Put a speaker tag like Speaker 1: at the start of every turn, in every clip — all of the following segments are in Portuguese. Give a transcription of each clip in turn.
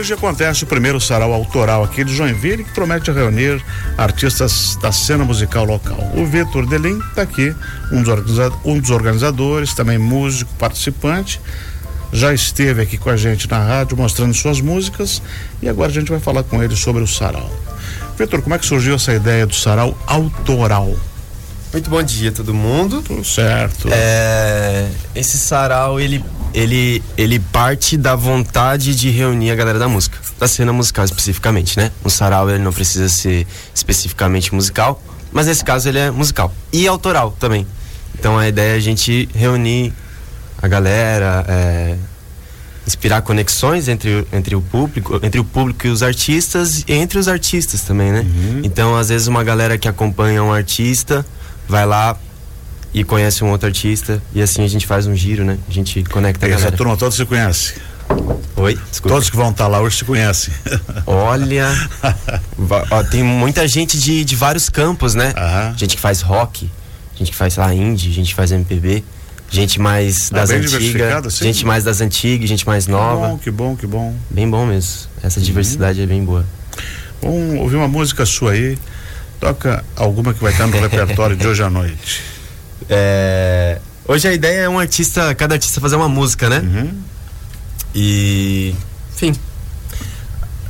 Speaker 1: hoje acontece o primeiro sarau autoral aqui de Joinville, que promete reunir artistas da cena musical local. O Vitor Delim está aqui, um dos, um dos organizadores, também músico, participante. Já esteve aqui com a gente na rádio mostrando suas músicas e agora a gente vai falar com ele sobre o sarau. Vitor, como é que surgiu essa ideia do sarau autoral?
Speaker 2: Muito bom dia todo mundo.
Speaker 1: Tudo certo.
Speaker 2: É, esse sarau, ele, ele, ele parte da vontade de reunir a galera da música, da cena musical especificamente, né? Um sarau, ele não precisa ser especificamente musical, mas nesse caso ele é musical. E autoral também. Então a ideia é a gente reunir a galera, é, inspirar conexões entre, entre o público, entre o público e os artistas e entre os artistas também, né? Uhum. Então, às vezes uma galera que acompanha um artista vai lá e conhece um outro artista e assim a gente faz um giro, né? A gente conecta a
Speaker 1: Essa
Speaker 2: galera.
Speaker 1: turma todos se conhece.
Speaker 2: Oi?
Speaker 1: Desculpa. Todos que vão estar tá lá hoje se conhecem.
Speaker 2: Olha, ó, tem muita gente de, de vários campos, né? Uhum. Gente que faz rock, gente que faz lá indie, gente que faz MPB, gente mais ah, das antigas, assim? gente mais das antigas, gente mais nova.
Speaker 1: Que bom, que bom, que bom.
Speaker 2: Bem bom mesmo. Essa uhum. diversidade é bem boa.
Speaker 1: Vamos ouvir uma música sua aí. Toca alguma que vai estar no repertório de hoje à noite.
Speaker 2: É, hoje a ideia é um artista, cada artista fazer uma música, né? Uhum. E, enfim,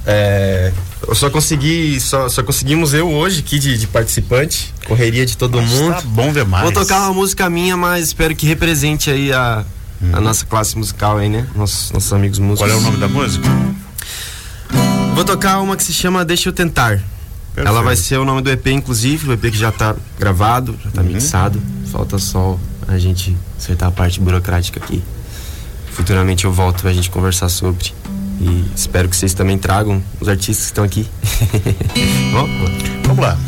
Speaker 2: é, eu só consegui, só, só conseguimos eu hoje aqui de, de participante, correria de todo Nossa, mundo. Tá
Speaker 1: bom demais.
Speaker 2: Vou tocar uma música minha, mas espero que represente aí a, uhum. a nossa classe musical aí, né? Nossos, nossos amigos músicos.
Speaker 1: Qual é o nome da música?
Speaker 2: Vou tocar uma que se chama Deixa Eu Tentar. Perfeito. Ela vai ser o nome do EP, inclusive, o EP que já está gravado, já está uhum. mixado. Falta só a gente acertar a parte burocrática aqui. Futuramente eu volto pra gente conversar sobre. E espero que vocês também tragam os artistas que estão aqui.
Speaker 1: Vamos? Vamos lá.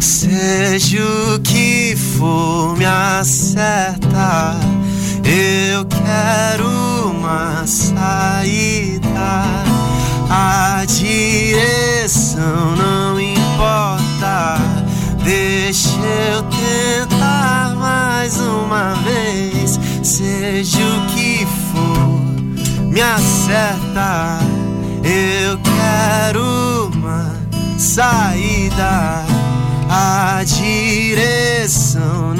Speaker 3: Seja o que for, me acerta. Seja o que for, me acerta. Eu quero uma saída. A direção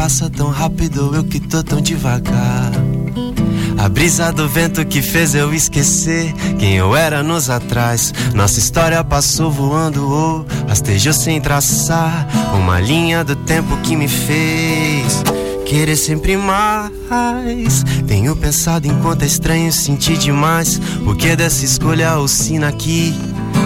Speaker 3: passa tão rápido, eu que tô tão devagar. A brisa do vento que fez eu esquecer quem eu era anos atrás. Nossa história passou voando, oh, rastejou sem traçar uma linha do tempo que me fez querer sempre mais. Tenho pensado enquanto é estranho sentir demais. O que dessa escolha oscina aqui?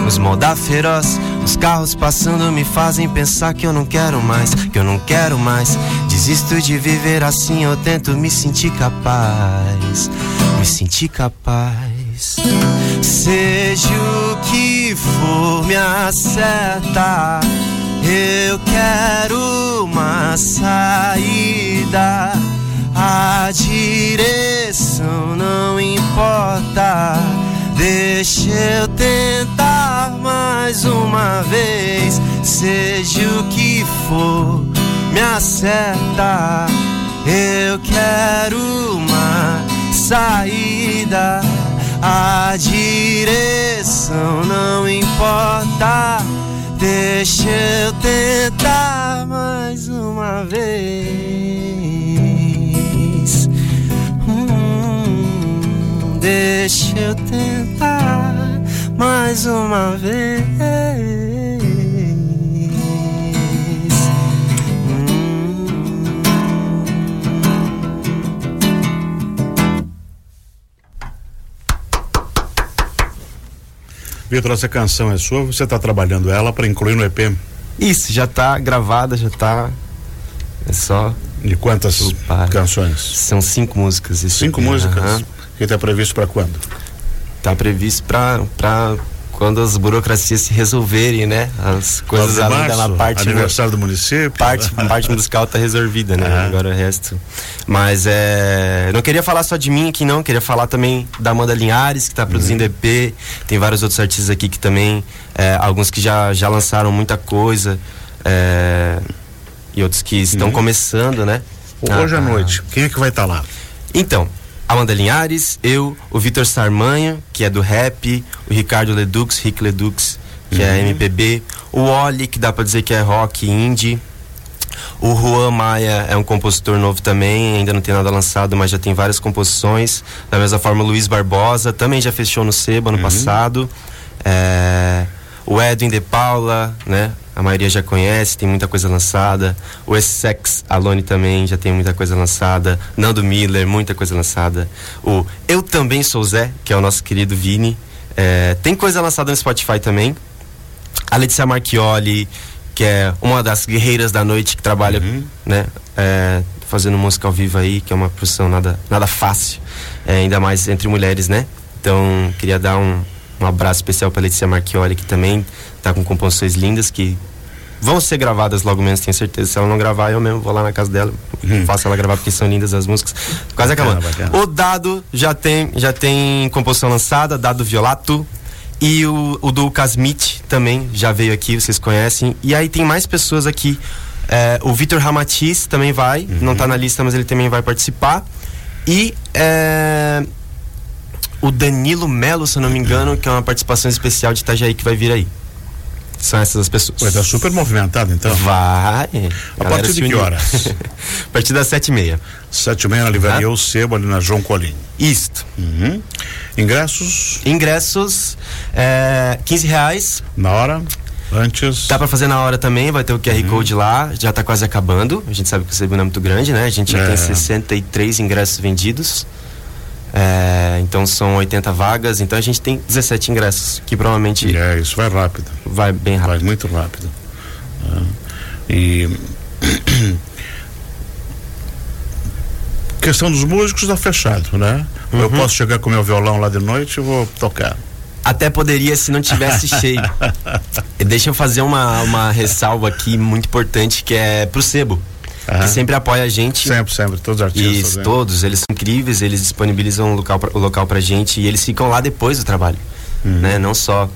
Speaker 3: Nos moldar feroz, os carros passando me fazem pensar que eu não quero mais, que eu não quero mais. Desisto de viver assim, eu tento me sentir capaz, me sentir capaz. Seja o que for, me acerta. Eu quero uma saída. A direção não importa. Deixa eu tentar mais uma vez. Seja o que for, me acerta. Eu quero uma saída. A direção não importa. Deixa eu tentar mais uma vez. Hum, deixa eu tentar mais uma vez.
Speaker 1: Vitor, essa canção é sua, você está trabalhando ela para incluir no EP?
Speaker 2: Isso, já está gravada, já está É só.
Speaker 1: De quantas Opa. canções?
Speaker 2: São cinco músicas.
Speaker 1: Cinco EP. músicas? Uhum. Que está previsto para quando?
Speaker 2: Está previsto para
Speaker 3: quando as burocracias se resolverem, né? As coisas além
Speaker 1: março,
Speaker 3: da parte
Speaker 1: aniversário do município.
Speaker 3: parte, parte musical tá resolvida, né?
Speaker 1: Ah.
Speaker 3: Agora o resto. Mas é. Não queria falar só de mim aqui, não. Queria falar também da Amanda Linhares, que tá produzindo
Speaker 1: Uhum.
Speaker 3: EP. Tem vários outros artistas aqui que também. é, alguns que já, já lançaram muita coisa. é, e outros que estão começando, né?
Speaker 1: Hoje
Speaker 3: Ah,
Speaker 1: à
Speaker 3: ah.
Speaker 1: noite, quem é que vai estar lá?
Speaker 3: Então, Amanda Linhares, eu, o Vitor Sarmanho, que é do rap, o Ricardo Ledux, Rick Ledux, que é MPB, o Oli, que dá pra dizer que é rock indie. O Juan Maia é um compositor novo também, ainda não tem nada lançado, mas já tem várias composições. Da mesma forma, o Luiz Barbosa também já fechou no Sebo ano passado. É, o Edwin De Paula, né? A maioria já conhece, tem muita coisa lançada. O Essex Alone também já tem muita coisa lançada. Nando Miller, muita coisa lançada. O Eu Também Sou Zé, que é o nosso querido Vini. É, tem coisa lançada no Spotify também. A Letícia Marchioli, que é uma das guerreiras da noite que trabalha, né, é, fazendo música ao vivo aí, que é uma profissão nada, nada fácil, é, ainda mais entre mulheres, né? Então, queria dar um, um abraço especial para Letícia Marchioli, que também tá com composições lindas que vão ser gravadas logo menos, tenho certeza. Se ela não gravar, eu mesmo vou lá na casa dela, faço ela gravar porque são lindas as músicas. Quase acabando.
Speaker 1: bacana.
Speaker 3: O Dado já tem, já tem composição lançada, Dado Violato. E o, o do Casmit também já veio aqui, vocês conhecem. E aí tem mais pessoas aqui. É, o Vitor Ramatiz também vai, não tá na lista, mas ele também vai participar. E é, o Danilo Melo, se eu não me engano, que é uma participação especial de Itajaí que vai vir aí. São essas as pessoas.
Speaker 1: Vai estar super movimentado então.
Speaker 3: Vai.
Speaker 1: A partir de que horas?
Speaker 3: a partir das sete e meia.
Speaker 1: Sete e meia na livraria O Sebo, ali na João Colim.
Speaker 3: Isto.
Speaker 1: Uhum. Ingressos
Speaker 3: Ingressos, é, 15 reais.
Speaker 1: na hora, antes.
Speaker 3: Dá pra fazer na hora também, vai ter o QR Code lá, já tá quase acabando. A gente sabe que o Cebu não é muito grande, né? A gente já
Speaker 1: É.
Speaker 3: tem 63 ingressos vendidos. É, então são 80 vagas, então a gente tem 17 ingressos, que provavelmente
Speaker 1: É, isso vai rápido.
Speaker 3: vai bem
Speaker 1: Vai
Speaker 3: rápido.
Speaker 1: muito rápido. Ah, E. Questão dos músicos está fechado, né? Eu
Speaker 3: Uhum.
Speaker 1: posso chegar com meu violão lá de noite e vou tocar.
Speaker 3: Até poderia se não tivesse cheio. Deixa eu fazer uma, uma ressalva aqui muito importante que é pro Sebo,
Speaker 1: Aham.
Speaker 3: que sempre apoia a gente.
Speaker 1: Sempre, sempre, todos os artistas.
Speaker 3: Isso, todos, eles são incríveis, eles disponibilizam o local, pra, o local pra gente e eles ficam lá depois do trabalho. Né? Não só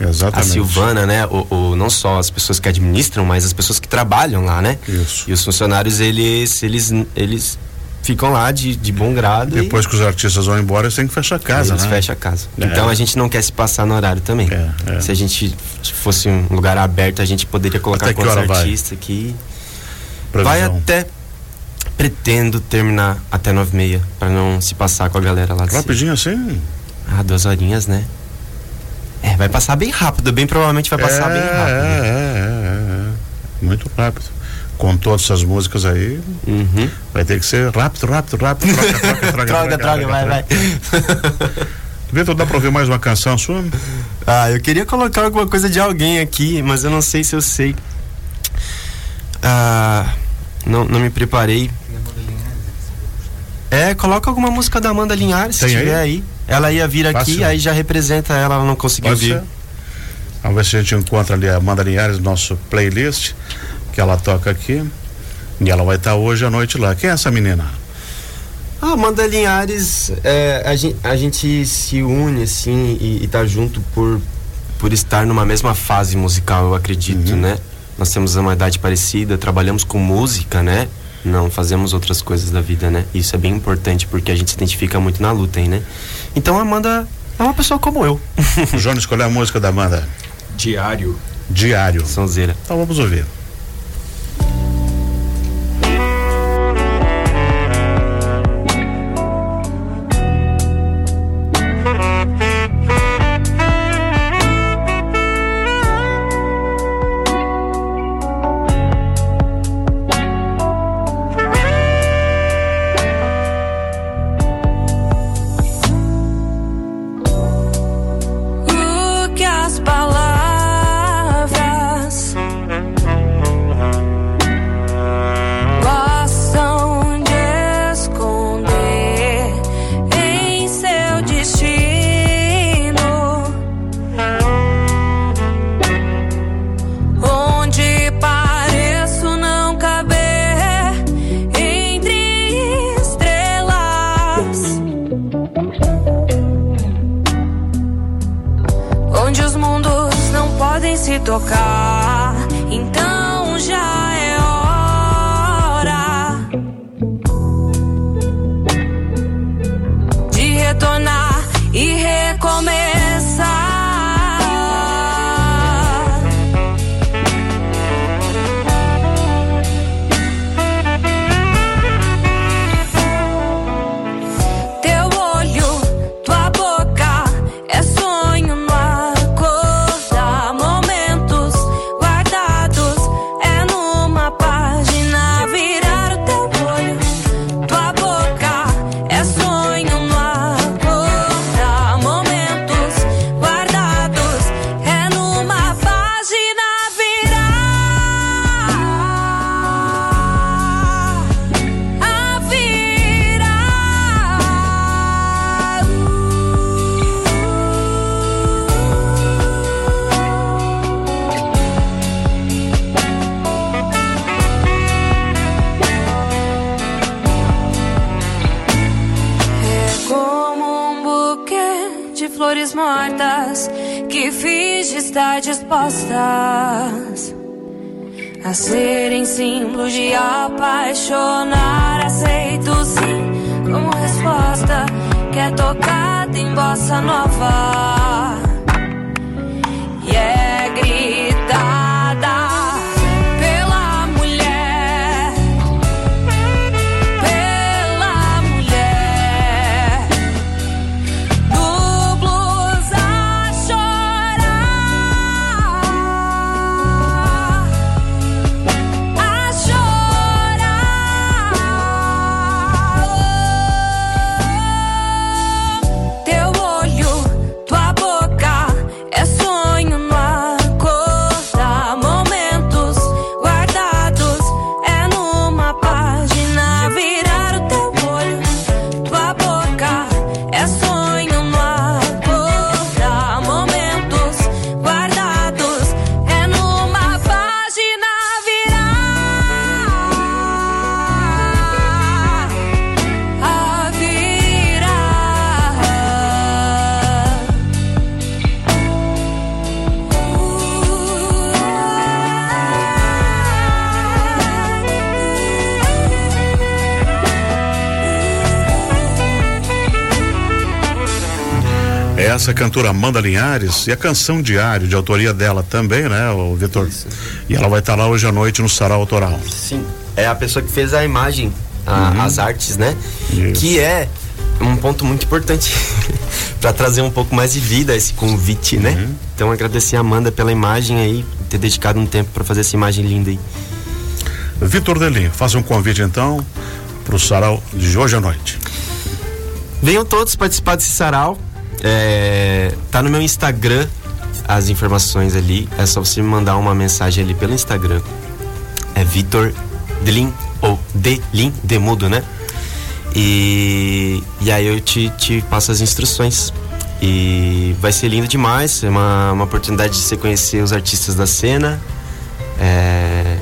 Speaker 3: a
Speaker 1: Exatamente.
Speaker 3: Silvana, né? O, o- não só as pessoas que administram, mas as pessoas que trabalham lá, né?
Speaker 1: Isso.
Speaker 3: E os funcionários, eles, eles, eles ficam lá de, de bom grado
Speaker 1: Depois que os artistas vão embora, eles têm que fechar a
Speaker 3: e
Speaker 1: casa,
Speaker 3: eles
Speaker 1: né?
Speaker 3: fecham a casa.
Speaker 1: É.
Speaker 3: Então a gente não quer se passar no horário também.
Speaker 1: É, é.
Speaker 3: Se a gente fosse um lugar aberto, a gente poderia colocar quantos artistas aqui.
Speaker 1: Previsão.
Speaker 3: Vai até. Pretendo terminar até nove e meia, pra não se passar com a galera lá de cima.
Speaker 1: Rapidinho assim.
Speaker 3: Ah, duas horinhas, né? É, vai passar bem rápido, bem provavelmente vai passar
Speaker 1: é,
Speaker 3: bem rápido.
Speaker 1: É, é, é, é. Muito rápido. Com todas essas músicas aí,
Speaker 3: Uhum.
Speaker 1: vai ter que ser rápido, rápido, rápido. Troca, troca, troca.
Speaker 3: Troca, troca, vai, vai.
Speaker 1: Vitor, dá pra ouvir mais uma canção sua?
Speaker 3: Ah, eu queria colocar alguma coisa de alguém aqui, mas eu não sei se eu sei. Ah, não, não me preparei. É, coloca alguma música da Amanda Linhares, se
Speaker 1: Tem
Speaker 3: tiver
Speaker 1: aí?
Speaker 3: aí. Ela ia vir aqui,
Speaker 1: Fácil.
Speaker 3: aí já representa ela, ela não conseguiu
Speaker 1: Pode
Speaker 3: vir.
Speaker 1: ser? Vamos ver se a gente encontra ali a Amanda Linhares no nosso playlist, que ela toca aqui. E ela vai estar hoje à noite lá. Quem é essa menina?
Speaker 3: Ah, Amanda Linhares, é, a, gente, a gente se une assim e, e tá junto por, por estar numa mesma fase musical, eu acredito, né? Nós temos uma idade parecida, trabalhamos com música, né? Não fazemos outras coisas da vida, né? Isso é bem importante porque a gente se identifica muito na luta aí, né? Então a Amanda é uma pessoa como eu.
Speaker 1: O João escolheu a música da Amanda.
Speaker 4: Diário.
Speaker 1: Diário.
Speaker 3: Sonzeira.
Speaker 1: Então vamos ouvir.
Speaker 4: Mortas que finge estar dispostas a serem símbolos de apaixonar. Aceito sim como resposta que é tocada em bossa nova
Speaker 1: essa cantora Amanda Linhares e a canção Diário, de autoria dela também, né, o Vitor? E ela vai estar lá hoje à noite no Sarau Autoral.
Speaker 3: Sim. É a pessoa que fez a imagem, a- as artes, né?
Speaker 1: Isso.
Speaker 3: Que é um ponto muito importante para trazer um pouco mais de vida a esse convite, né? Então agradecer a Amanda pela imagem aí, ter dedicado um tempo para fazer essa imagem linda aí.
Speaker 1: Vitor Delim, faça um convite então para o Sarau de hoje à noite.
Speaker 3: Venham todos participar desse sarau. É, tá no meu Instagram as informações ali. É só você me mandar uma mensagem ali pelo Instagram. É Vitor Delin ou Delin, Demudo, né? E, e aí eu te, te passo as instruções. E vai ser lindo demais. É uma, uma oportunidade de você conhecer os artistas da cena. É,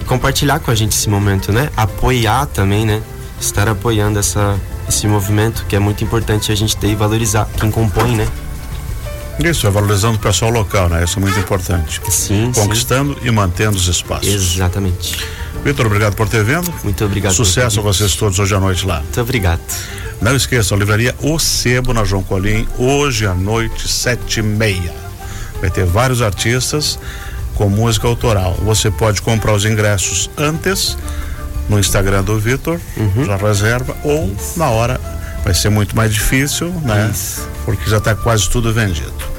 Speaker 3: e compartilhar com a gente esse momento, né? Apoiar também, né? Estar apoiando essa, esse movimento que é muito importante a gente ter e valorizar quem compõe, né?
Speaker 1: Isso, é valorizando o pessoal local, né? Isso é muito importante.
Speaker 3: Sim,
Speaker 1: Conquistando e mantendo os espaços.
Speaker 3: sim. Exatamente.
Speaker 1: Vitor, obrigado por ter vindo.
Speaker 3: Muito obrigado.
Speaker 1: Sucesso a vocês todos hoje à noite lá.
Speaker 3: Muito obrigado.
Speaker 1: Não esqueçam, a livraria O Sebo na João Colim, hoje à noite, sete e meia. Vai ter vários artistas com música autoral. Você pode comprar os ingressos antes no Instagram do Vitor, já reserva, ou na hora vai ser muito mais difícil, né?
Speaker 3: Isso.
Speaker 1: Porque já está quase tudo vendido.